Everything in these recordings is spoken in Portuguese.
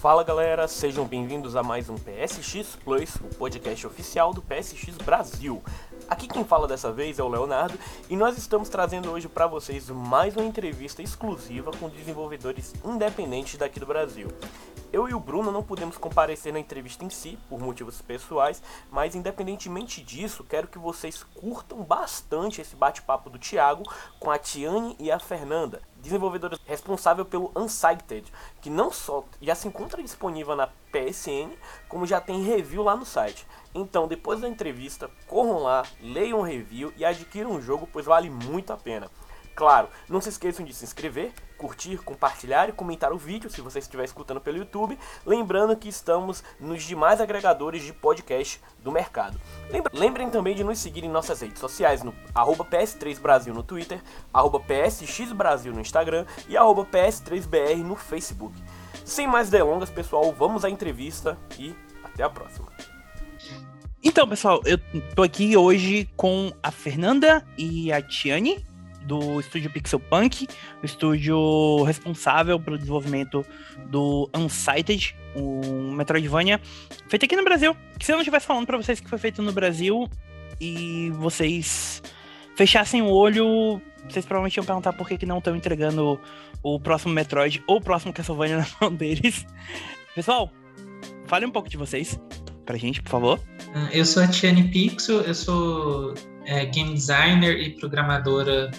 Fala galera, sejam bem-vindos a mais um PSX Plus, o podcast oficial do PSX Brasil. Aqui quem fala dessa vez é o Leonardo e nós estamos trazendo hoje para vocês mais uma entrevista exclusiva com desenvolvedores independentes daqui do Brasil. Eu e o Bruno não pudemos comparecer na entrevista em si, por motivos pessoais, mas independentemente disso, quero que vocês curtam bastante esse bate-papo do Thiago com a Tiane e a Fernanda, desenvolvedoras responsável pelo Unsighted, que não só já se encontra disponível na PSN, como já tem review lá no site. Então, depois da entrevista, corram lá, leiam o review e adquiram o jogo, pois vale muito a pena. Claro, não se esqueçam de se inscrever, curtir, compartilhar e comentar o vídeo se você estiver escutando pelo YouTube. Lembrando que estamos nos demais agregadores de podcast do mercado. Lembrem também de nos seguir em nossas redes sociais no PS3Brasil no Twitter, PSXBrasil no Instagram e PS3BR no Facebook. Sem mais delongas, pessoal, vamos à entrevista e até a próxima. Então, pessoal, eu tô aqui hoje com a Fernanda e a Tiane do estúdio Pixel Punk, o estúdio responsável pelo desenvolvimento do Unsighted, um Metroidvania feito aqui no Brasil. Que se eu não estivesse falando para vocês que foi feito no Brasil e vocês fechassem o olho, vocês provavelmente iam perguntar por que, que não estão entregando o próximo Metroid ou o próximo Castlevania na mão deles. Pessoal, fale um pouco de vocês pra gente, por favor. Eu sou a Tiane Pixel, eu sou é, game designer e programadora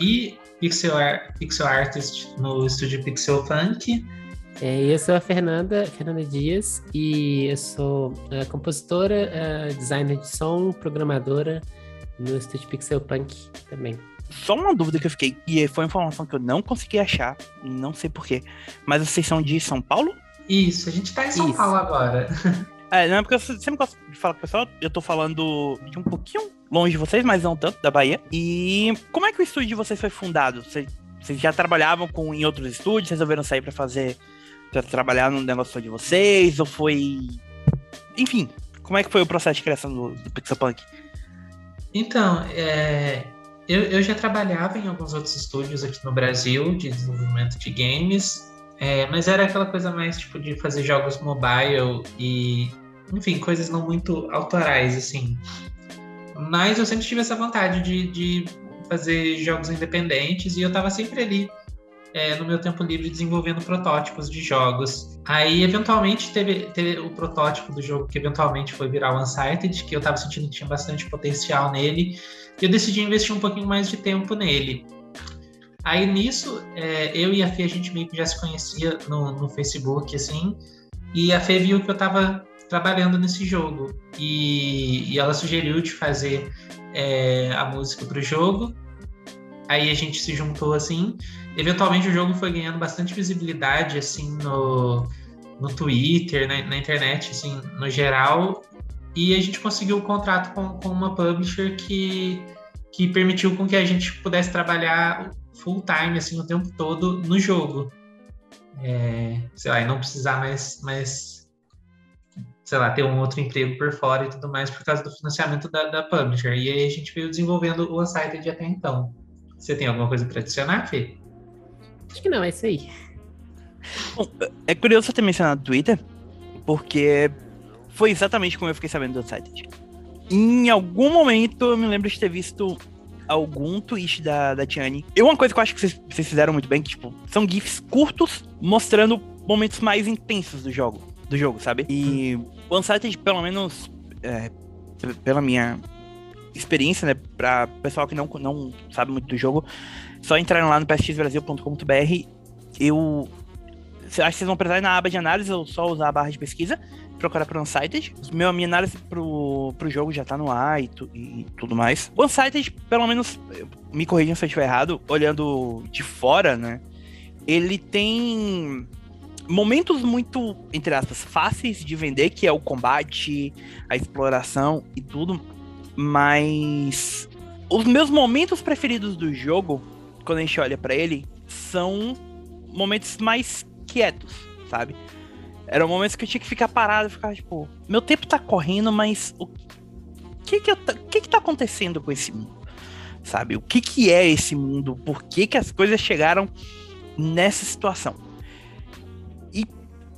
e pixel, art, pixel artist no estúdio Pixel Funk. É, eu sou a Fernanda, Fernanda Dias, e eu sou uh, compositora, uh, designer de som, programadora no estúdio Pixel Punk também. Só uma dúvida que eu fiquei, e foi uma informação que eu não consegui achar, não sei porquê, mas vocês são de São Paulo? Isso, a gente tá em São Isso. Paulo agora. É, não é porque eu sempre gosto de falar com o pessoal, eu tô falando de um pouquinho longe de vocês, mas não tanto, da Bahia. E como é que o estúdio de vocês foi fundado? Vocês, vocês já trabalhavam com, em outros estúdios, resolveram sair para fazer, pra trabalhar no negócio de vocês, ou foi... Enfim, como é que foi o processo de criação do, do Pixelpunk? Então, é, eu, eu já trabalhava em alguns outros estúdios aqui no Brasil de desenvolvimento de games, é, mas era aquela coisa mais tipo de fazer jogos mobile e, enfim, coisas não muito autorais, assim. Mas eu sempre tive essa vontade de, de fazer jogos independentes e eu estava sempre ali é, no meu tempo livre desenvolvendo protótipos de jogos. Aí, eventualmente, teve, teve, o protótipo do jogo que eventualmente foi virar o Unsighted, que eu estava sentindo que tinha bastante potencial nele, e eu decidi investir um pouquinho mais de tempo nele. Aí nisso, é, eu e a Fê, a gente meio que já se conhecia no, no Facebook, assim, e a Fê viu que eu estava trabalhando nesse jogo. E, e, ela sugeriu de fazer é, a música para o jogo. Aí a gente se juntou assim. Eventualmente o jogo foi ganhando bastante visibilidade assim no, no Twitter, na, na internet, assim, no geral. E a gente conseguiu o um contrato com, com uma publisher que, que permitiu com que a gente pudesse trabalhar full time, assim, o tempo todo no jogo. É, sei lá, e não precisar mais, mais, sei lá, ter um outro emprego por fora e tudo mais por causa do financiamento da, da publisher. E aí a gente veio desenvolvendo o Unsighted até então. Você tem alguma coisa para adicionar, Fê? Acho que não, é isso aí. Bom, é curioso você ter mencionado o Twitter, porque foi exatamente como eu fiquei sabendo do Unsighted. Em algum momento eu me lembro de ter visto algum tweet da, da Tiane. E uma coisa que eu acho que vocês, vocês fizeram muito bem, que, tipo, são GIFs curtos mostrando momentos mais intensos do jogo. Do jogo, sabe? E o Uncharted, pelo menos, é, pela minha experiência, né, pra pessoal que não, não sabe muito do jogo, só entrarem lá no psxbrasil.com.br, eu acho que vocês vão precisar na aba de análise ou só usar a barra de pesquisa procurar por Unsighted. Meu, minha análise pro, pro jogo já tá no ar e, tu, e tudo mais. O Unsighted, pelo menos, me corrijam se eu estiver errado, olhando de fora, né? Ele tem momentos muito, entre aspas, fáceis de vender, que é o combate, a exploração e tudo. Mas os meus momentos preferidos do jogo, quando a gente olha para ele, são momentos mais quietos, sabe? Eram momentos que eu tinha que ficar parado ficar, tipo, meu tempo tá correndo, mas o que que, eu, o que que tá acontecendo com esse mundo? Sabe? O que que é esse mundo? Por que que as coisas chegaram nessa situação?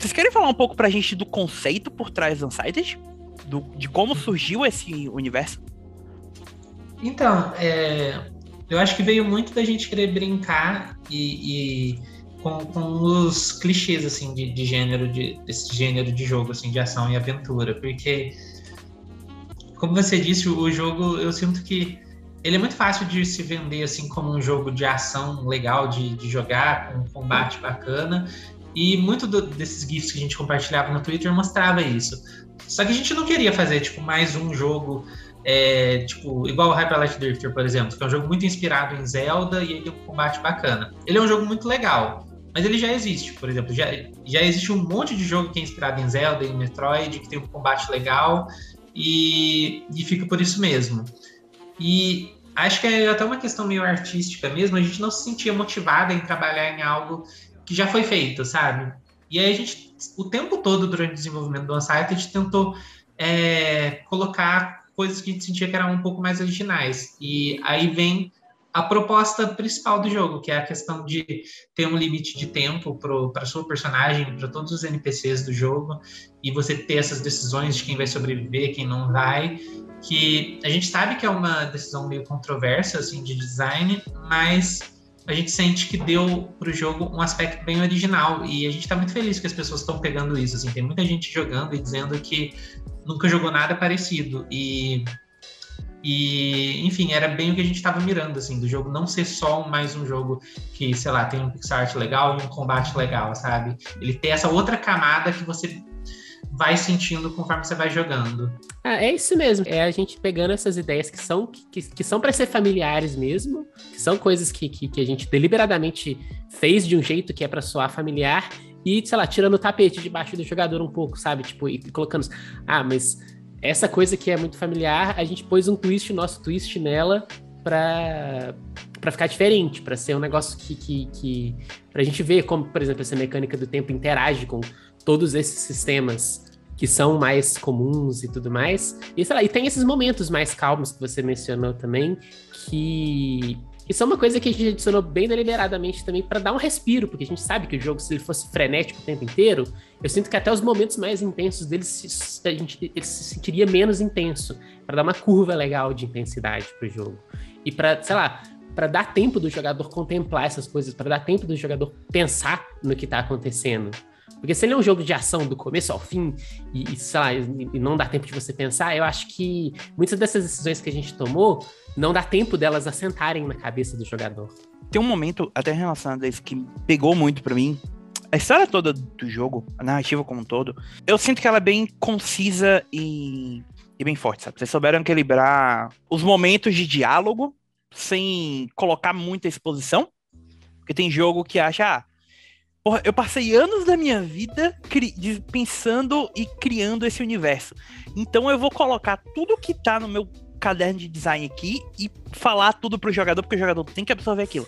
Vocês querem falar um pouco pra gente do conceito por trás do Unsighted? Do, de como surgiu esse universo? Então, é, eu acho que veio muito da gente querer brincar e, e com, com, os clichês assim de, de, gênero de, desse gênero de jogo assim de ação e aventura, porque como você disse, o jogo eu sinto que ele é muito fácil de se vender assim como um jogo de ação legal de, de jogar com um combate bacana e muito do, desses GIFs que a gente compartilhava no Twitter mostrava isso. Só que a gente não queria fazer tipo mais um jogo é, tipo, igual o Hyper Light Drifter, por exemplo, que é um jogo muito inspirado em Zelda e ele tem um combate bacana. Ele é um jogo muito legal, mas ele já existe, por exemplo, já, já existe um monte de jogo que é inspirado em Zelda em Metroid, que tem um combate legal e, e fica por isso mesmo. E acho que é até uma questão meio artística mesmo, a gente não se sentia motivada em trabalhar em algo que já foi feito, sabe? E aí a gente, o tempo todo durante o desenvolvimento do Unsighted, a gente tentou é, colocar coisas que a gente sentia que eram um pouco mais originais. E aí vem a proposta principal do jogo, que é a questão de ter um limite de tempo para sua personagem, para todos os NPCs do jogo, e você ter essas decisões de quem vai sobreviver, quem não vai, que a gente sabe que é uma decisão meio controversa assim de design, mas a gente sente que deu para o jogo um aspecto bem original e a gente está muito feliz que as pessoas estão pegando isso. Assim, tem muita gente jogando e dizendo que nunca jogou nada parecido. E, e enfim, era bem o que a gente estava mirando, assim, do jogo não ser só mais um jogo que, sei lá, tem um pixel art legal e um combate legal, sabe? Ele tem essa outra camada que você vai sentindo conforme você vai jogando. Ah, é isso mesmo. É a gente pegando essas ideias que são que, que são para ser familiares mesmo, que são coisas que, que, que, a gente deliberadamente fez de um jeito que é para soar familiar e, sei lá, tirando o tapete debaixo do jogador um pouco, sabe? Tipo, e colocando. Ah, mas essa coisa que é muito familiar, a gente pôs um twist, nosso twist nela, pra, pra ficar diferente, para ser um negócio que, que, que. pra gente ver como, por exemplo, essa mecânica do tempo interage com todos esses sistemas que são mais comuns e tudo mais. E, sei lá, e tem esses momentos mais calmos que você mencionou também, que isso é uma coisa que a gente adicionou bem deliberadamente também para dar um respiro, porque a gente sabe que o jogo, se ele fosse frenético o tempo inteiro, eu sinto que até os momentos mais intensos dele se, a gente, ele se sentiria menos intenso, para dar uma curva legal de intensidade pro jogo. E para, sei lá, para dar tempo do jogador contemplar essas coisas, para dar tempo do jogador pensar no que tá acontecendo. Porque se ele é um jogo de ação do começo ao fim, e, e sei lá, e não dá tempo de você pensar, eu acho que muitas dessas decisões que a gente tomou não dá tempo delas assentarem na cabeça do jogador. Tem um momento, até relacionado a isso, que pegou muito para mim. A história toda do jogo, a narrativa como um todo, eu sinto que ela é bem concisa e, e bem forte, sabe? Vocês souberam equilibrar os momentos de diálogo sem colocar muita exposição. Porque tem jogo que acha, ah, Porra, eu passei anos da minha vida pensando e criando esse universo. Então eu vou colocar tudo que tá no meu caderno de design aqui e falar tudo pro jogador, porque o jogador tem que absorver aquilo.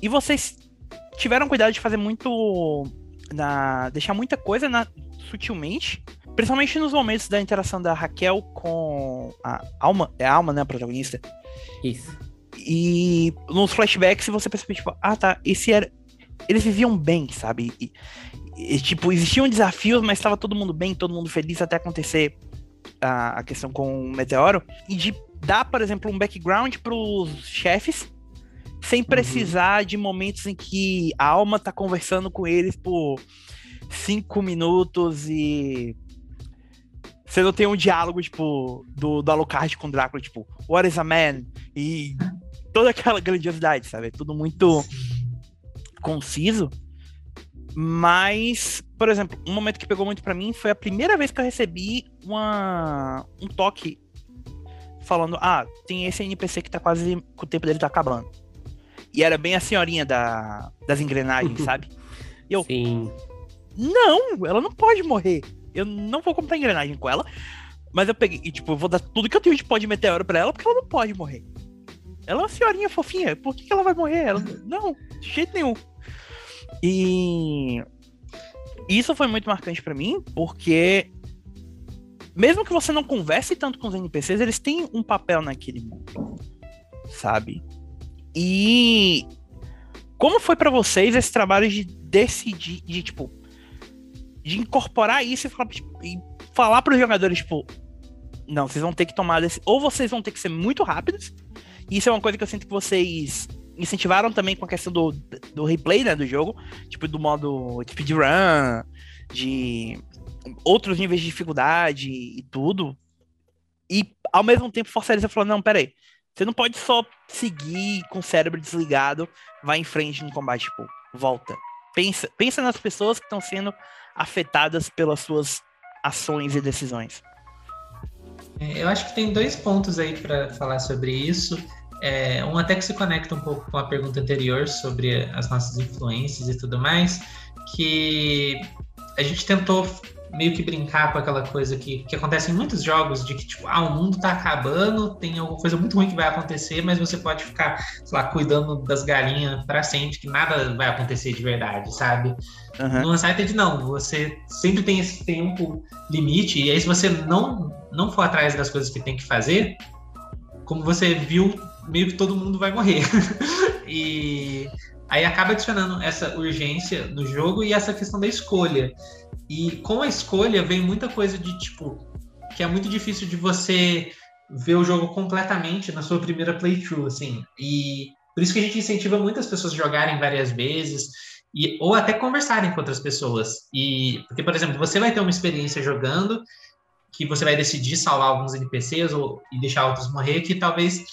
E vocês tiveram cuidado de fazer muito. Na, deixar muita coisa na, sutilmente. Principalmente nos momentos da interação da Raquel com a Alma. É a Alma, né? A protagonista. Isso. E nos flashbacks você percebe, tipo, ah tá, esse era eles viviam bem, sabe? E, e, tipo, existiam desafios, mas estava todo mundo bem, todo mundo feliz até acontecer a, a questão com o Meteoro. E de dar, por exemplo, um background para os chefes, sem uhum. precisar uhum. de momentos em que a alma tá conversando com eles por cinco minutos e você não tem um diálogo, tipo, do, do Alucard com o Drácula, tipo, what is a man? E toda aquela grandiosidade, sabe? É tudo muito conciso. Mas, por exemplo, um momento que pegou muito para mim foi a primeira vez que eu recebi uma, um toque falando: Ah, tem esse NPC que tá quase. que o tempo dele tá acabando. E era bem a senhorinha da, das engrenagens, sabe? E eu. Sim. Não, ela não pode morrer. Eu não vou comprar engrenagem com ela. Mas eu peguei, e tipo, eu vou dar tudo que eu tenho de pó de meteoro pra ela, porque ela não pode morrer. Ela é uma senhorinha fofinha, por que, que ela vai morrer? Ela... Não, de jeito nenhum. E isso foi muito marcante para mim, porque mesmo que você não converse tanto com os NPCs, eles têm um papel naquele mundo, sabe? E como foi para vocês esse trabalho de decidir, de tipo, de incorporar isso e falar, tipo, e falar para os jogadores, tipo, não, vocês vão ter que tomar desse, ou vocês vão ter que ser muito rápidos. Isso é uma coisa que eu sinto que vocês incentivaram também com a questão do, do replay, né, do jogo, tipo do modo speedrun, de outros níveis de dificuldade e tudo. E ao mesmo tempo forçar eles a falar, não, peraí, você não pode só seguir com o cérebro desligado, vai em frente no combate, tipo, volta. Pensa, pensa nas pessoas que estão sendo afetadas pelas suas ações e decisões. É, eu acho que tem dois pontos aí para falar sobre isso. É, um até que se conecta um pouco com a pergunta anterior sobre as nossas influências e tudo mais, que a gente tentou meio que brincar com aquela coisa que, que acontece em muitos jogos, de que, tipo, ah, o mundo tá acabando, tem alguma coisa muito ruim que vai acontecer, mas você pode ficar, sei lá, cuidando das galinhas para sempre, que nada vai acontecer de verdade, sabe? Uhum. No Unsighted, não. Você sempre tem esse tempo limite, e aí se você não, não for atrás das coisas que tem que fazer, como você viu, meio que todo mundo vai morrer. e aí acaba adicionando essa urgência no jogo e essa questão da escolha. E com a escolha vem muita coisa de tipo que é muito difícil de você ver o jogo completamente na sua primeira playthrough, assim. E por isso que a gente incentiva muitas pessoas a jogarem várias vezes e ou até conversarem com outras pessoas. E porque por exemplo, você vai ter uma experiência jogando que você vai decidir salvar alguns NPCs ou e deixar outros morrer, que talvez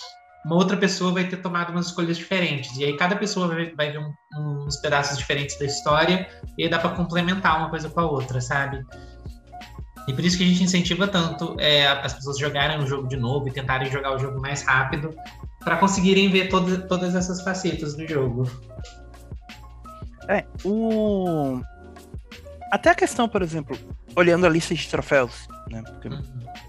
uma outra pessoa vai ter tomado umas escolhas diferentes. E aí cada pessoa vai, vai ver um, uns pedaços diferentes da história e aí dá para complementar uma coisa com a outra, sabe? E por isso que a gente incentiva tanto é, as pessoas jogarem o jogo de novo e tentarem jogar o jogo mais rápido para conseguirem ver todo, todas essas facetas do jogo. É, o. Até a questão, por exemplo, olhando a lista de troféus, né? Porque uhum.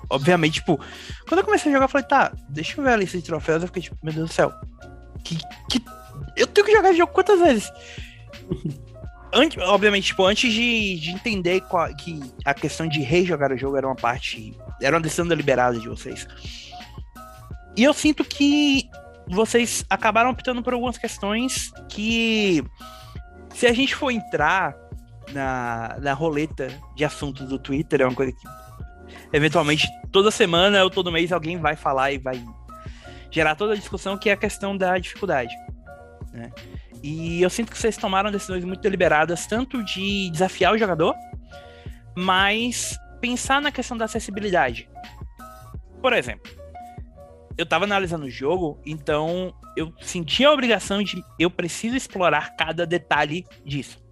Obviamente, tipo, quando eu comecei a jogar, eu falei, tá, deixa eu ver a lista de troféus. Eu fiquei tipo, meu Deus do céu. Que, que... Eu tenho que jogar esse jogo quantas vezes? antes, obviamente, tipo, antes de, de entender qual, que a questão de rejogar o jogo era uma parte. Era uma decisão deliberada de vocês. E eu sinto que vocês acabaram optando por algumas questões que. Se a gente for entrar na, na roleta de assuntos do Twitter, é uma coisa que eventualmente toda semana ou todo mês alguém vai falar e vai gerar toda a discussão que é a questão da dificuldade. Né? E eu sinto que vocês tomaram decisões muito deliberadas, tanto de desafiar o jogador, mas pensar na questão da acessibilidade. Por exemplo, eu estava analisando o jogo, então eu senti a obrigação de eu preciso explorar cada detalhe disso.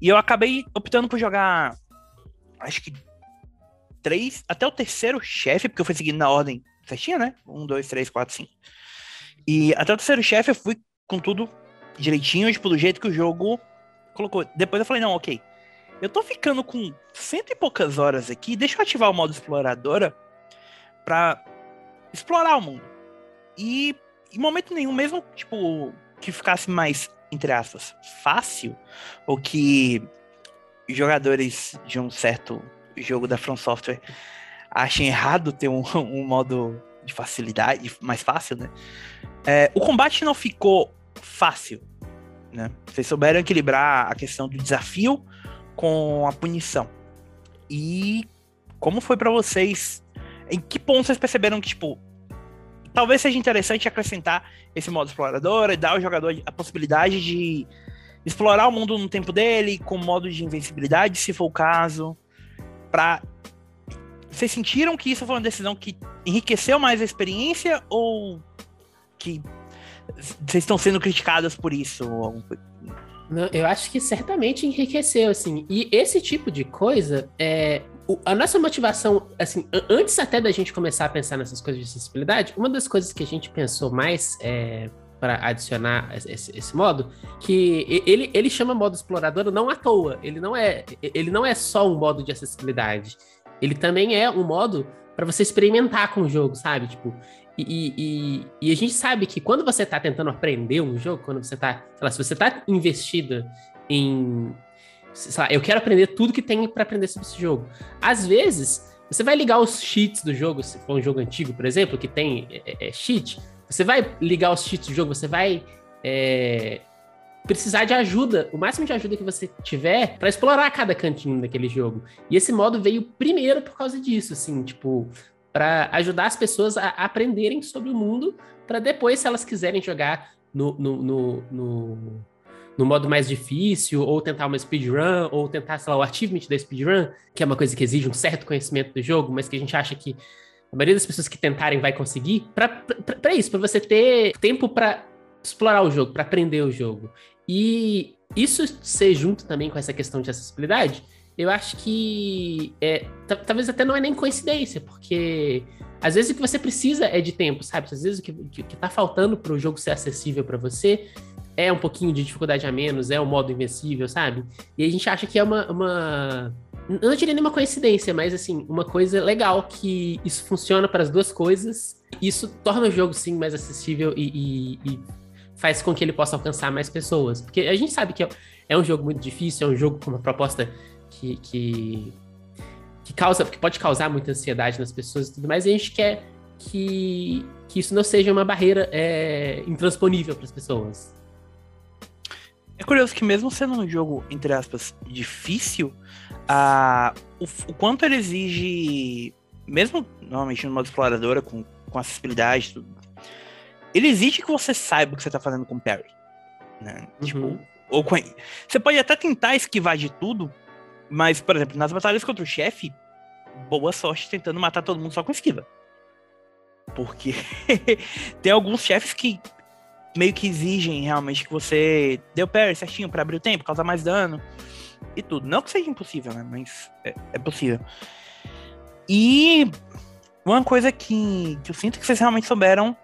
E eu acabei optando por jogar acho que três, até o terceiro chefe, porque eu fui seguindo na ordem certinha, né? Um, dois, três, quatro, cinco. E até o terceiro chefe eu fui com tudo direitinho, tipo, do jeito que o jogo colocou. Depois eu falei, não, ok. Eu tô ficando com cento e poucas horas aqui, deixa eu ativar o modo exploradora pra explorar o mundo. E em momento nenhum, mesmo, tipo, que ficasse mais, entre aspas, fácil, ou que jogadores de um certo jogo da From Software achem errado ter um, um modo de facilidade, mais fácil, né? É, o combate não ficou fácil, né? Vocês souberam equilibrar a questão do desafio com a punição. E como foi para vocês? Em que ponto vocês perceberam que, tipo, talvez seja interessante acrescentar esse modo explorador e dar ao jogador a possibilidade de explorar o mundo no tempo dele, com modo de invencibilidade, se for o caso para vocês sentiram que isso foi uma decisão que enriqueceu mais a experiência ou que vocês estão sendo criticadas por isso? Eu acho que certamente enriqueceu, assim. E esse tipo de coisa, é, a nossa motivação, assim, antes até da gente começar a pensar nessas coisas de acessibilidade, uma das coisas que a gente pensou mais é, para adicionar esse, esse, modo, que ele, ele chama modo explorador não à toa. Ele não é ele não é só um modo de acessibilidade. Ele também é um modo para você experimentar com o jogo, sabe? Tipo, e, e, e, a gente sabe que quando você está tentando aprender um jogo, quando você está, se você está investido em, lá, eu quero aprender tudo que tem para aprender sobre esse jogo. Às vezes, você vai ligar os cheats do jogo, se for um jogo antigo, por exemplo, que tem é, é, cheat, você vai ligar os cheats do jogo, você vai é, precisar de ajuda, o máximo de ajuda que você tiver para explorar cada cantinho daquele jogo. E esse modo veio primeiro por causa disso, assim, tipo, para ajudar as pessoas a aprenderem sobre o mundo, para depois, se elas quiserem jogar no, no, no, no, no modo mais difícil, ou tentar uma speedrun, ou tentar, sei lá, o achievement da speedrun, que é uma coisa que exige um certo conhecimento do jogo, mas que a gente acha que a maioria das pessoas que tentarem vai conseguir, para isso, para você ter tempo para explorar o jogo, para aprender o jogo. E isso ser junto também com essa questão de acessibilidade, eu acho que é, talvez até não é nem coincidência, porque às vezes o que você precisa é de tempo, sabe? Às vezes o que, que, que tá faltando para o jogo ser acessível para você é um pouquinho de dificuldade a menos, é o um modo invencível, sabe? E a gente acha que é uma, uma. Eu não diria nenhuma coincidência, mas assim, uma coisa legal que isso funciona para as duas coisas. Isso torna o jogo, sim, mais acessível e, e, e faz com que ele possa alcançar mais pessoas. Porque a gente sabe que é um jogo muito difícil, é um jogo com uma proposta que, que, que causa, que pode causar muita ansiedade nas pessoas e tudo mais, e a gente quer que, que isso não seja uma barreira é, intransponível para as pessoas. É curioso que mesmo sendo um jogo, entre aspas, difícil, a, o, o quanto ele exige, mesmo normalmente no modo exploradora, com, com acessibilidade, tudo, ele exige que você saiba o que você tá fazendo com o parry. Né? Uhum. Tipo, ou com... Você pode até tentar esquivar de tudo, mas, por exemplo, nas batalhas contra o chefe, boa sorte tentando matar todo mundo só com esquiva. Porque tem alguns chefes que meio que exigem realmente que você dê o parry certinho para abrir o tempo, causar mais dano e tudo. Não que seja impossível, né? Mas é, é possível. E uma coisa que, que eu sinto que vocês realmente souberam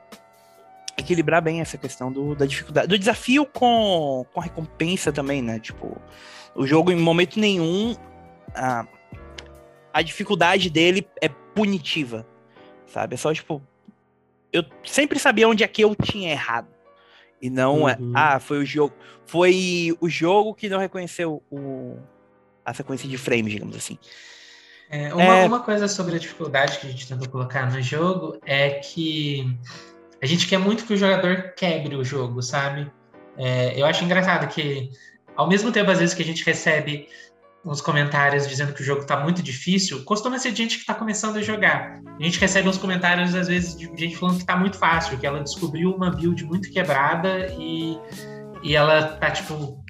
equilibrar bem essa questão do, da dificuldade, do desafio com, com a recompensa também, né? Tipo, o jogo em momento nenhum a, a dificuldade dele é punitiva, sabe? É só tipo, eu sempre sabia onde é que eu tinha errado. E não é, uhum. é, ah, foi o jogo, foi o jogo que não reconheceu o, a sequência de frames, digamos assim. É, uma, é... uma coisa sobre a dificuldade que a gente tentou colocar no jogo é que a gente quer muito que o jogador quebre o jogo, sabe? É, eu acho engraçado que, ao mesmo tempo, às vezes, que a gente recebe uns comentários dizendo que o jogo está muito difícil, costuma ser gente que está começando a jogar. A gente recebe uns comentários, às vezes, de gente falando que está muito fácil, que ela descobriu uma build muito quebrada e, e ela tá, tipo,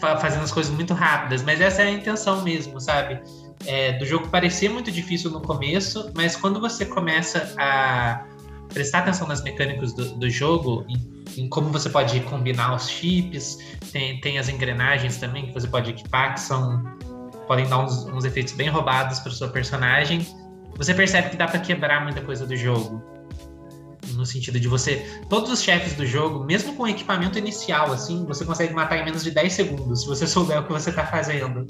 fazendo as coisas muito rápidas. Mas essa é a intenção mesmo, sabe? É, do jogo parecer muito difícil no começo, mas quando você começa a prestar atenção nas mecânicas do, do jogo, em, em, como você pode combinar os chips, tem, tem as engrenagens também que você pode equipar, que são podem dar uns, uns efeitos bem roubados para sua personagem. Você percebe que dá para quebrar muita coisa do jogo. No sentido de você. Todos os chefes do jogo, mesmo com o equipamento inicial, assim, você consegue matar em menos de 10 segundos, se você souber o que você está fazendo.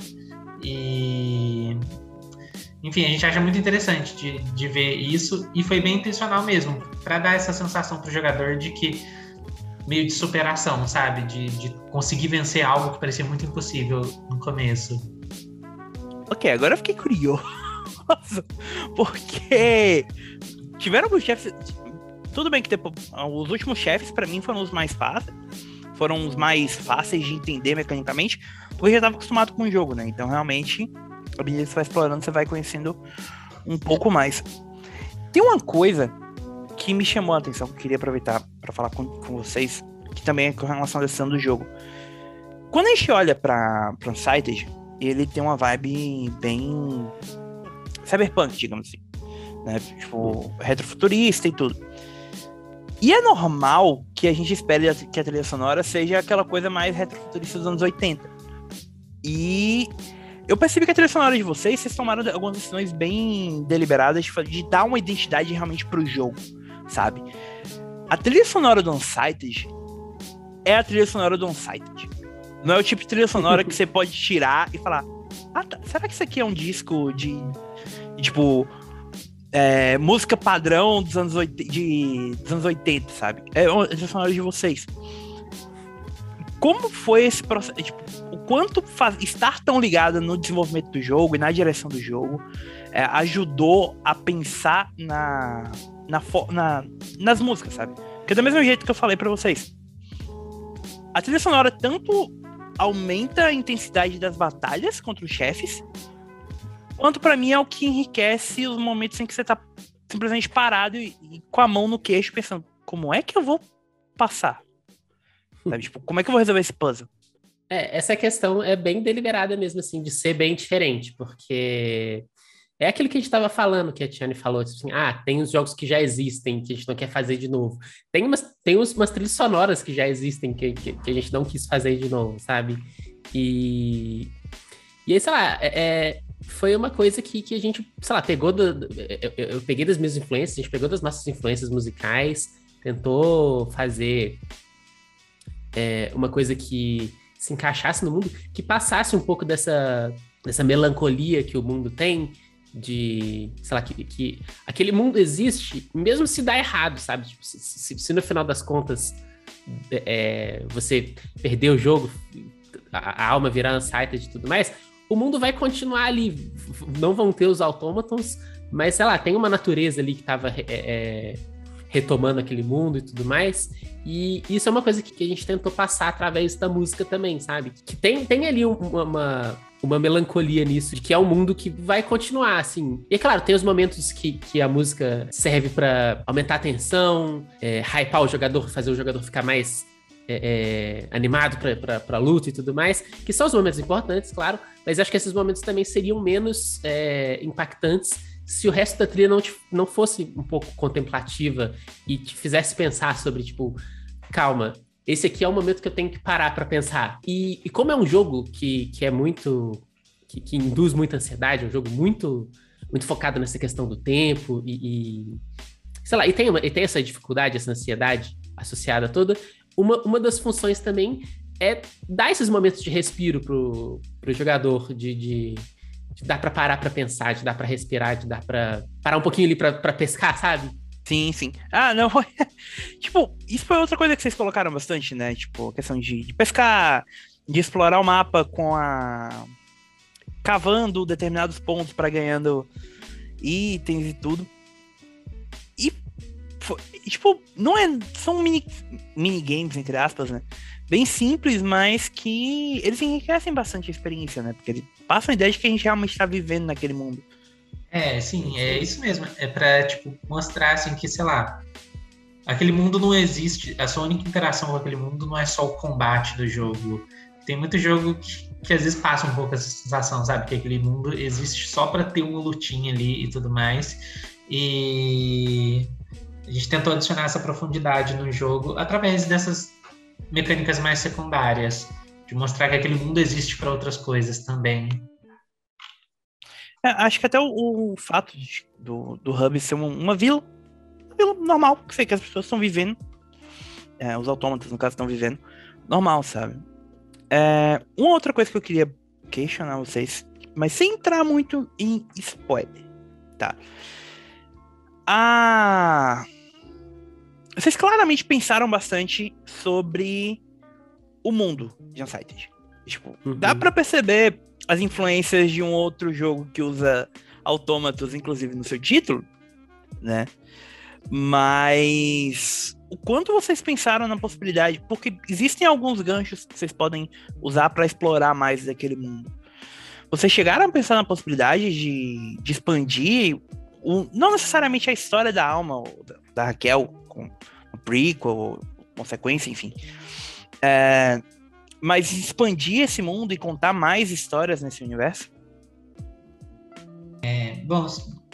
E enfim, a gente acha muito interessante de, de ver isso e foi bem intencional mesmo, para dar essa sensação pro jogador de que meio de superação, sabe? De, de conseguir vencer algo que parecia muito impossível no começo. Ok, agora eu fiquei curioso. Porque tiveram alguns chefes. Tudo bem que depois, os últimos chefes, para mim, foram os mais fáceis. Foram os mais fáceis de entender mecanicamente, porque eu já estava acostumado com o jogo, né? Então, realmente, à medida que você vai explorando, você vai conhecendo um pouco mais. Tem uma coisa que me chamou a atenção, que eu queria aproveitar para falar com, com, vocês, que também é com relação à decisão do jogo. Quando a gente olha para Unsighted, ele tem uma vibe bem cyberpunk, digamos assim. Né? Tipo, retrofuturista e tudo. E é normal que a gente espere que a trilha sonora seja aquela coisa mais retrofuturista dos anos 80. E eu percebi que a trilha sonora de vocês, vocês tomaram algumas decisões bem deliberadas de, dar uma identidade realmente pro jogo, sabe? A trilha sonora do Unsighted é a trilha sonora do Unsighted. Não é o tipo de trilha sonora que você pode tirar e falar: ah, tá, será que isso aqui é um disco de, tipo, é, música padrão dos anos, 80, de, dos anos 80, sabe? É a trilha sonora de vocês. Como foi esse processo? Tipo, o quanto faz, estar tão ligado no desenvolvimento do jogo e na direção do jogo é, ajudou a pensar na, na, na, nas músicas, sabe? Porque do mesmo jeito que eu falei para vocês, a trilha sonora tanto aumenta a intensidade das batalhas contra os chefes, quanto para mim é o que enriquece os momentos em que você tá simplesmente parado e, e, com a mão no queixo pensando, como é que eu vou passar? Sabe, tipo, como é que eu vou resolver esse puzzle? É, essa questão é bem deliberada mesmo, assim, de ser bem diferente, porque é aquilo que a gente estava falando, que a Tiane falou, tipo assim, ah, tem os jogos que já existem, que a gente não quer fazer de novo. Tem umas, tem umas trilhas sonoras que já existem, que, que, que, a gente não quis fazer de novo, sabe? E, e aí, sei lá, é, é foi uma coisa que, que a gente, sei lá, pegou, do, eu, eu, peguei das minhas influências, a gente pegou das nossas influências musicais, tentou fazer é, uma coisa que se encaixasse no mundo, que passasse um pouco dessa, dessa melancolia que o mundo tem, de, sei lá, que, que aquele mundo existe, mesmo se dá errado, sabe? Tipo, se, se, se, no final das contas é, você perder o jogo, a, a alma virar unsighted e tudo mais, o mundo vai continuar ali. Não vão ter os autômatons, mas sei lá, tem uma natureza ali que estava é, é, retomando aquele mundo e tudo mais. E isso é uma coisa que, que, a gente tentou passar através da música também, sabe? Que tem, tem ali uma, uma, uma, melancolia nisso, de que é um mundo que vai continuar, assim. E é claro, tem os momentos que, que a música serve para aumentar a tensão, é, hypar o jogador, fazer o jogador ficar mais é, é, animado para luta e tudo mais, que são os momentos importantes, claro, mas acho que esses momentos também seriam menos é, impactantes se o resto da trilha não, te, não fosse um pouco contemplativa e te fizesse pensar sobre, tipo, calma, esse aqui é o momento que eu tenho que parar para pensar. E, e, como é um jogo que, que é muito. Que, que, induz muita ansiedade, é um jogo muito, muito focado nessa questão do tempo e. e sei lá, e tem, uma, e tem essa dificuldade, essa ansiedade associada toda. Uma, uma das funções também é dar esses momentos de respiro pro, pro jogador, de, de de dar para parar para pensar, de dar para respirar, de dar para parar um pouquinho ali para pescar, sabe? Sim, sim. Ah, não, tipo, isso foi outra coisa que vocês colocaram bastante, né? Tipo, a questão de, de pescar, de explorar o mapa com a. cavando determinados pontos para ganhando itens e tudo. E, tipo, não é. São mini, minigames, entre aspas, né? Bem simples, mas que eles enriquecem bastante a experiência, né? Porque eles passam a ideia de que a gente realmente está vivendo naquele mundo. É, sim, é isso mesmo. É para tipo, mostrar assim que, sei lá, aquele mundo não existe, a sua única interação com aquele mundo não é só o combate do jogo. Tem muito jogo que, que às vezes passa um pouco essa sensação, sabe? Que aquele mundo existe só para ter uma lutinha ali e tudo mais. E a gente tentou adicionar essa profundidade no jogo através dessas mecânicas mais secundárias, de mostrar que aquele mundo existe para outras coisas também. É, acho que até o, o fato de, do, do hub ser uma, uma vila, uma vila normal, que sei que as pessoas estão vivendo, é, os autômatos no caso estão vivendo, normal, sabe? É, uma outra coisa que eu queria questionar vocês, mas sem entrar muito em spoiler, tá? Ah, vocês claramente pensaram bastante sobre o mundo de Unsighted. Tipo, uhum. dá para perceber as influências de um outro jogo que usa autômatos, inclusive no seu título, né? Mas o quanto vocês pensaram na possibilidade? Porque existem alguns ganchos que vocês podem usar para explorar mais daquele mundo. Vocês chegaram a pensar na possibilidade de, de expandir, o, não necessariamente a história da alma da, da Raquel, com um prequel, consequência, enfim. É, mas expandir esse mundo e contar mais histórias nesse universo? É, bom,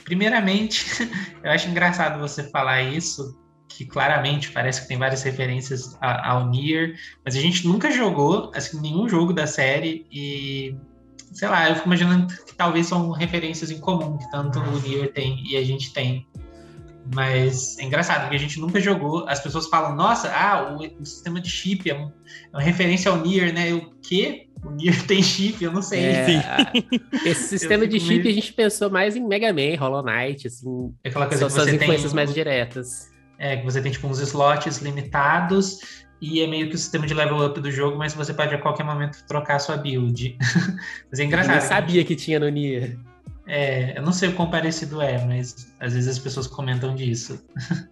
primeiramente, eu acho engraçado você falar isso, que claramente parece que tem várias referências ao Nier, mas a gente nunca jogou assim, nenhum jogo da série e sei lá, eu fico imaginando que talvez são referências em comum que tanto o Nier tem e a gente tem. Mas é engraçado, porque a gente nunca jogou. As pessoas falam, nossa, ah, o, o sistema de chip é, um, é, uma referência ao Nier, né? O quê? O Nier tem chip? Eu não sei. É, esse sistema de chip meio... a gente pensou mais em Mega Man, Hollow Knight, assim. É aquela coisa são que você influências tem, mais diretas. É, que você tem tipo uns slots limitados e é meio que o sistema de level up do jogo, mas você pode a qualquer momento trocar a sua build. mas é engraçado. Eu sabia que tinha no Nier. É, eu não sei o quão parecido é, mas às vezes as pessoas comentam disso.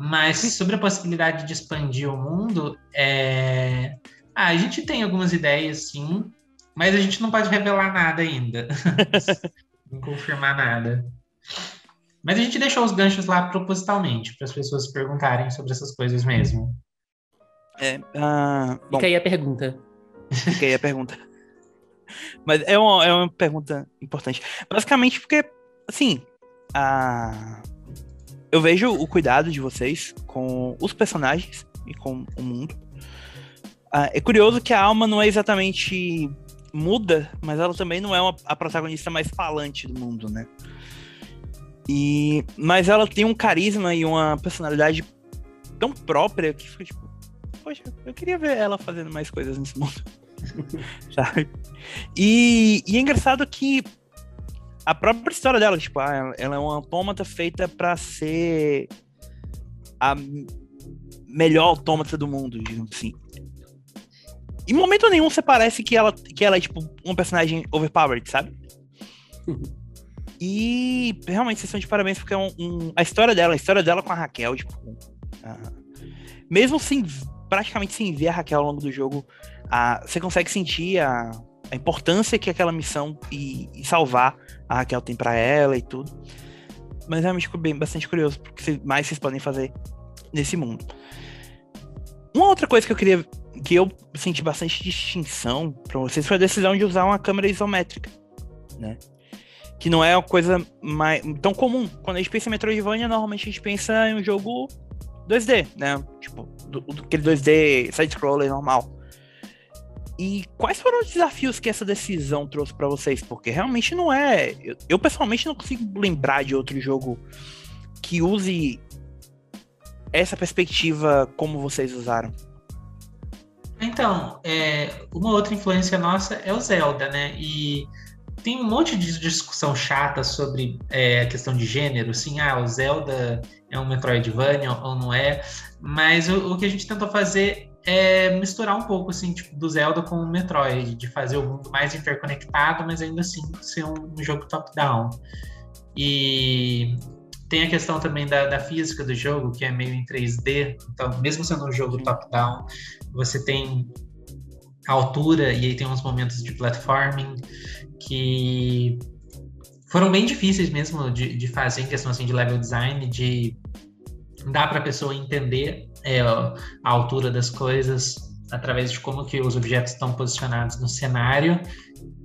Mas sobre a possibilidade de expandir o mundo, é... ah, a gente tem algumas ideias, sim, mas a gente não pode revelar nada ainda. não confirmar nada. Mas a gente deixou os ganchos lá propositalmente, para as pessoas perguntarem sobre essas coisas mesmo. É, uh, bom, Fica aí a pergunta. Fica aí a pergunta. Mas é uma, é uma pergunta importante. Basicamente porque, assim, a... eu vejo o cuidado de vocês com os personagens e com o mundo. Uh, é curioso que a alma não é exatamente muda, mas ela também não é uma, a protagonista mais falante do mundo, né? E, mas ela tem um carisma e uma personalidade tão própria que fica tipo, poxa, eu queria ver ela fazendo mais coisas nesse mundo. Sabe? E, e, é engraçado que a própria história dela, tipo, ah, ela é uma autômata feita para ser a melhor autômata do mundo, digamos assim. Em momento nenhum você parece que ela, que ela é, tipo, um personagem overpowered, sabe? E realmente vocês são de parabéns, porque é um, um, a história dela, a história dela com a Raquel, tipo. Uh, mesmo sem praticamente sem ver a Raquel ao longo do jogo, uh, você consegue sentir a, a importância que aquela missão e, e salvar a Raquel tem para ela e tudo. Mas realmente fico bem, bastante curioso porque mais vocês podem fazer nesse mundo. Uma outra coisa que eu queria que eu senti bastante distinção para vocês foi a decisão de usar uma câmera isométrica, né? Que não é uma coisa mais, tão comum. Quando a gente pensa em Metroidvania, normalmente a gente pensa em um jogo 2D, né? Tipo, do, do, aquele 2D side-scroller normal. E quais foram os desafios que essa decisão trouxe para vocês? Porque realmente não é. Eu, eu, pessoalmente não consigo lembrar de outro jogo que use essa perspectiva como vocês usaram. Então, é, uma outra influência nossa é o Zelda, né? E tem um monte de discussão chata sobre é, a questão de gênero, assim, ah, o Zelda é um Metroidvania ou não é, mas o, o, que a gente tentou fazer é misturar um pouco, assim, tipo, do Zelda com o Metroid, de fazer o mundo mais interconectado, mas ainda assim ser um, um jogo top-down. E tem a questão também da, da, física do jogo, que é meio em 3D, então, mesmo sendo um jogo top-down, você tem altura e aí tem uns momentos de platforming que foram bem difíceis mesmo de, de fazer em questão assim, de level design, de dar para a pessoa entender é, a altura das coisas através de como que os objetos estão posicionados no cenário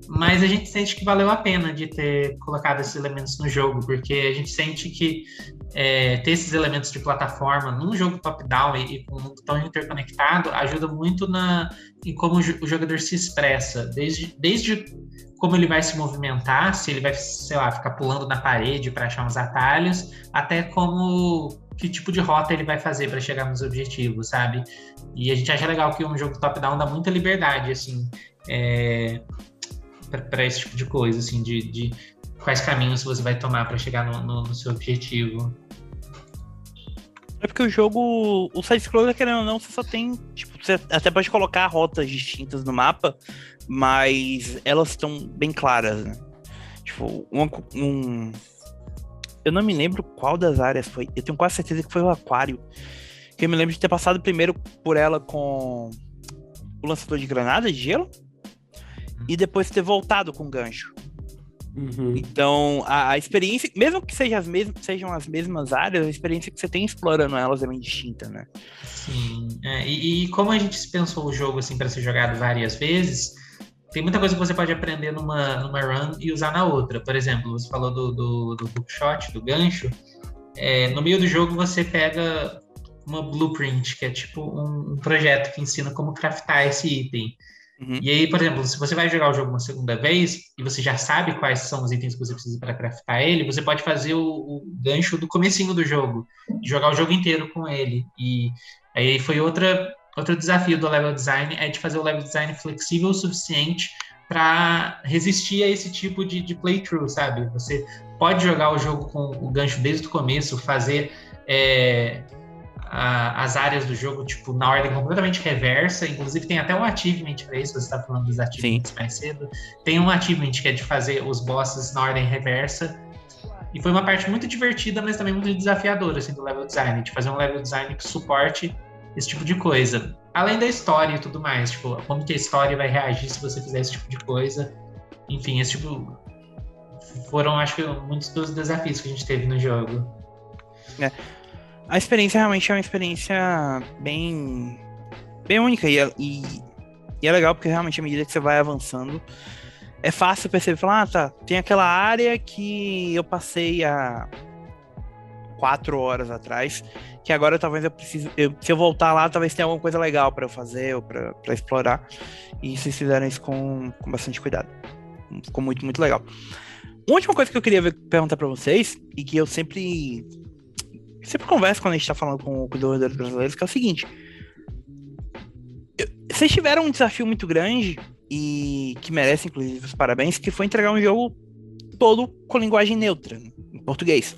mas a gente sente que valeu a pena de ter colocado esses elementos no jogo, porque a gente sente que é, ter esses elementos de plataforma num jogo top-down e, e, com um mundo tão interconectado ajuda muito na, em como o jogador se expressa, desde, desde como ele vai se movimentar, se ele vai, sei lá, ficar pulando na parede para achar uns atalhos, até como que tipo de rota ele vai fazer para chegar nos objetivos, sabe? E a gente acha legal que um jogo top-down dá muita liberdade, assim. É, para esse tipo de coisa, assim, de, de quais caminhos você vai tomar para chegar no, no, no, seu objetivo. É porque o jogo, o side-scroller, querendo ou não, você só tem, tipo, você até pode colocar rotas distintas no mapa, mas elas estão bem claras, né? Tipo, um, um, eu não me lembro qual das áreas foi, eu tenho quase certeza que foi o aquário, que eu me lembro de ter passado primeiro por ela com o lançador de granada de gelo, e depois ter voltado com gancho. Uhum. Então, a, a, experiência, mesmo que seja as mes sejam as mesmas áreas, a experiência que você tem explorando elas é bem distinta, né? Sim. É, e, e, como a gente pensou o jogo assim para ser jogado várias vezes, tem muita coisa que você pode aprender numa, numa run e usar na outra. Por exemplo, você falou do, do, do hookshot, do gancho. É, no meio do jogo você pega uma blueprint, que é tipo um, um projeto que ensina como craftar esse item. Uhum. E aí, por exemplo, se você vai jogar o jogo uma segunda vez e você já sabe quais são os itens que você precisa para craftar ele, você pode fazer o, o, gancho do comecinho do jogo, jogar o jogo inteiro com ele. E aí foi outra outro desafio do level design é de fazer o level design flexível o suficiente para resistir a esse tipo de, de playthrough, sabe? Você pode jogar o jogo com o gancho desde o começo, fazer é, a, as áreas do jogo, tipo, na ordem completamente reversa. Inclusive, tem até um achievement para isso, você está falando dos achievements Sim. mais cedo. Tem um achievement que é de fazer os bosses na ordem reversa. E foi uma parte muito divertida, mas também muito desafiadora, assim, do level design, de fazer um level design que suporte esse tipo de coisa. Além da história e tudo mais, tipo, como que a história vai reagir se você fizer esse tipo de coisa. Enfim, esse tipo. Foram, acho que, muitos dos desafios que a gente teve no jogo. É. A experiência realmente é uma experiência bem. bem única. E, e, e é legal porque realmente, à medida que você vai avançando, é fácil perceber, falar, ah, tá, tem aquela área que eu passei há quatro horas atrás, que agora talvez eu precise, eu, se eu voltar lá, talvez tenha alguma coisa legal para eu fazer ou para explorar. E vocês fizeram isso com, com bastante cuidado. Ficou muito, muito legal. Uma última coisa que eu queria ver, perguntar para vocês, e que eu sempre sempre converso quando a gente tá falando com, com desenvolvedores brasileiros, que é o seguinte. Vocês tiveram um desafio muito grande e que merece, inclusive, os parabéns, que foi entregar um jogo todo com linguagem neutra, em português.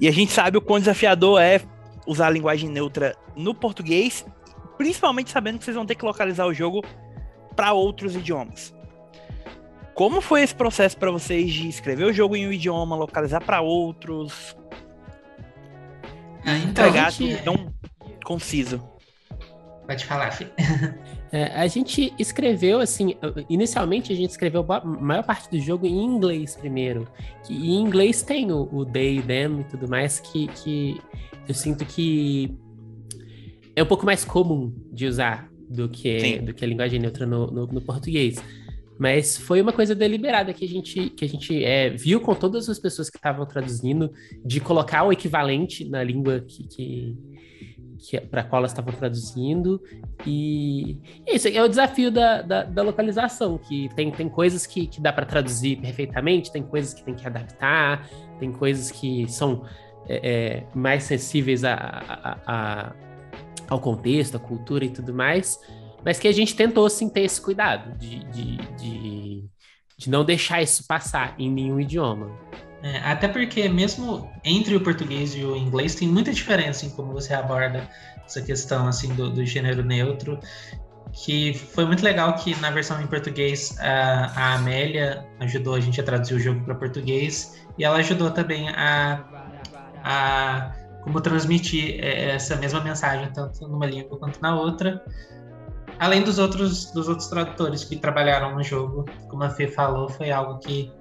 E a gente sabe o quão desafiador é usar a linguagem neutra no português, principalmente sabendo que vocês vão ter que localizar o jogo para outros idiomas. Como foi esse processo para vocês de escrever o jogo em um idioma, localizar para outros? Ah, então, entregar gente... tão conciso. Pode falar, Fih. É, a gente escreveu, assim, inicialmente a gente escreveu a maior parte do jogo em inglês primeiro. Que em inglês tem o, o they, them e tudo mais, que, que eu sinto que é um pouco mais comum de usar do que, do que a linguagem neutra no, no, no, português. Mas foi uma coisa deliberada que a gente, que a gente é, viu com todas as pessoas que estavam traduzindo, de colocar o equivalente na língua que, que é, para qual elas estavam traduzindo. E isso é o desafio da, da, da localização, que tem, tem coisas que, que dá para traduzir perfeitamente, tem coisas que tem que adaptar, tem coisas que são é, é, mais sensíveis a, a, a, ao contexto, à cultura e tudo mais, mas que a gente tentou sim ter esse cuidado de, de, de, de não deixar isso passar em nenhum idioma. É, até porque mesmo entre o português e o inglês tem muita diferença em como você aborda essa questão assim do, do gênero neutro, que foi muito legal que na versão em português a, a Amélia ajudou a gente a traduzir o jogo para português e ela ajudou também a, a como transmitir é, essa mesma mensagem tanto numa língua quanto na outra. Além dos outros dos outros tradutores que trabalharam no jogo, como a Fê falou, foi algo que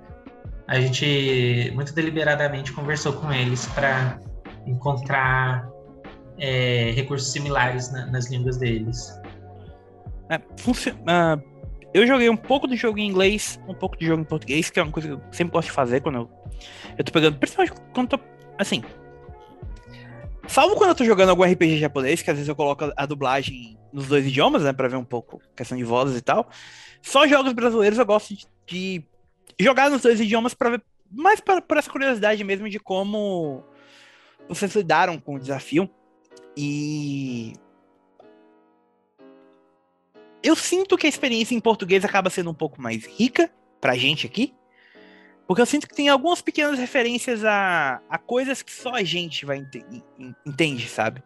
a gente muito deliberadamente conversou com eles para encontrar é, recursos similares na, nas línguas deles. É, uh, eu joguei um pouco do jogo em inglês, um pouco de jogo em português, que é uma coisa que eu sempre gosto de fazer quando eu, eu tô pegando, principalmente quando tô, assim, salvo quando eu tô jogando algum RPG japonês, que às vezes eu coloco a dublagem nos dois idiomas, né, pra ver um pouco questão de vozes e tal. Só jogos brasileiros eu gosto de, de jogar nos dois idiomas para mais por essa curiosidade mesmo de como vocês lidaram com o desafio. E eu sinto que a experiência em português acaba sendo um pouco mais rica pra gente aqui. Porque eu sinto que tem algumas pequenas referências a, a coisas que só a gente vai ente entende, sabe?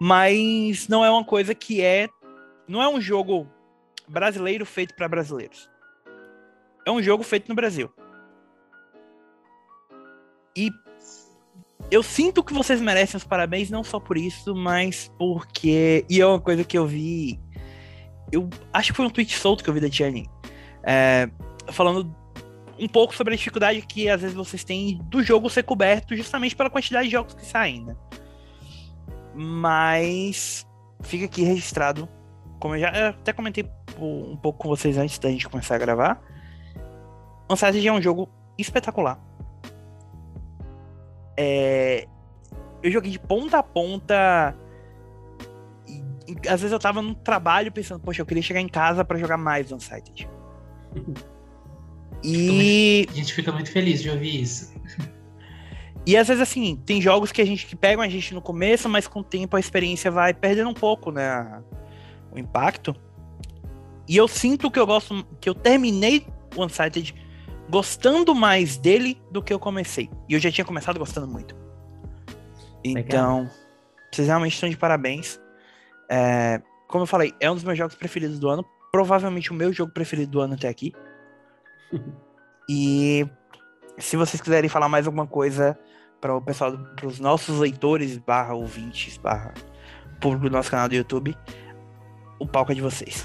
Mas não é uma coisa que é. Não é um jogo brasileiro feito para brasileiros é um jogo feito no Brasil. E eu sinto que vocês merecem os parabéns, não só por isso, mas porque. E é uma coisa que eu vi. Eu acho que foi um tweet solto que eu vi da Tiani. É, falando um pouco sobre a dificuldade que às vezes vocês têm do jogo ser coberto justamente pela quantidade de jogos que saem, né? Mas fica aqui registrado. Como eu já eu até comentei um pouco com vocês antes da gente começar a gravar. Uncharted é um jogo espetacular. É... Eu joguei de ponta a ponta. E, e, às vezes eu tava no trabalho pensando, poxa, eu queria chegar em casa para jogar mais Uncharted. e. A gente fica muito feliz de ouvir isso. E às vezes, assim, tem jogos que a gente que pegam a gente no começo, mas com o tempo a experiência vai perdendo um pouco, né? O impacto. E eu sinto que eu gosto. que eu terminei o Uncharted gostando mais dele do que eu comecei. E eu já tinha começado gostando muito. Então, Legal. vocês realmente estão de parabéns. É, como eu falei, é um dos meus jogos preferidos do ano. Provavelmente o meu jogo preferido do ano até aqui. e se vocês quiserem falar mais alguma coisa para o pessoal, para os nossos leitores, barra ouvintes, barra público do nosso canal do YouTube, o palco é de vocês.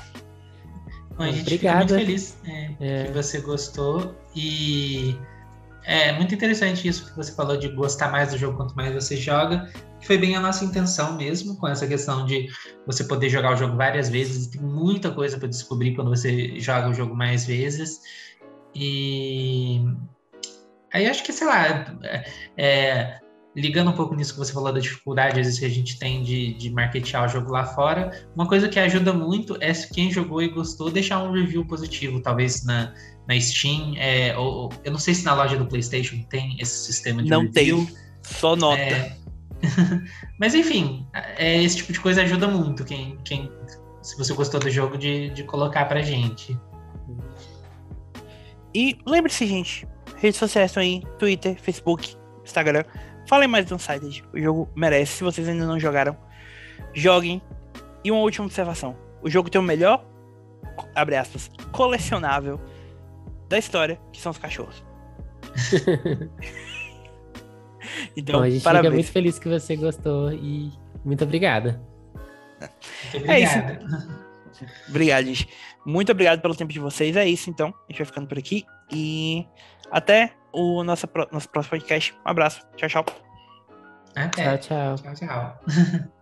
A gente Obrigado. fica muito feliz é, É. que você gostou e é muito interessante isso que você falou de gostar mais do jogo quanto mais você joga, que foi bem a nossa intenção mesmo com essa questão de você poder jogar o jogo várias vezes, tem muita coisa para descobrir quando você joga o jogo mais vezes e aí acho que sei lá é, é, ligando um pouco nisso que você falou da dificuldade às vezes que a gente tem de, de marketear o jogo lá fora, uma coisa que ajuda muito é se quem jogou e gostou deixar um review positivo, talvez na, na Steam, é, ou, eu não sei se na loja do PlayStation tem esse sistema de Não review. tem. Só nota. É. Mas enfim, é, esse tipo de coisa ajuda muito quem, quem se você gostou do jogo de, de colocar pra gente. E lembre-se, gente, redes sociais estão aí, Twitter, Facebook, Instagram. Falem mais do Unsighted. O jogo merece. Se vocês ainda não jogaram, joguem. E uma última observação. O jogo tem o melhor, abre aspas, colecionável da história, que são os cachorros. então, Bom, a gente fica parabéns. muito feliz que você gostou e muito obrigada. Muito É isso. Obrigado, gente. Muito obrigado pelo tempo de vocês. É isso, então. A gente vai ficando por aqui. E até o nosso, nosso próximo podcast. Um abraço. Tchau, tchau. Até. Tchau, tchau. tchau. tchau.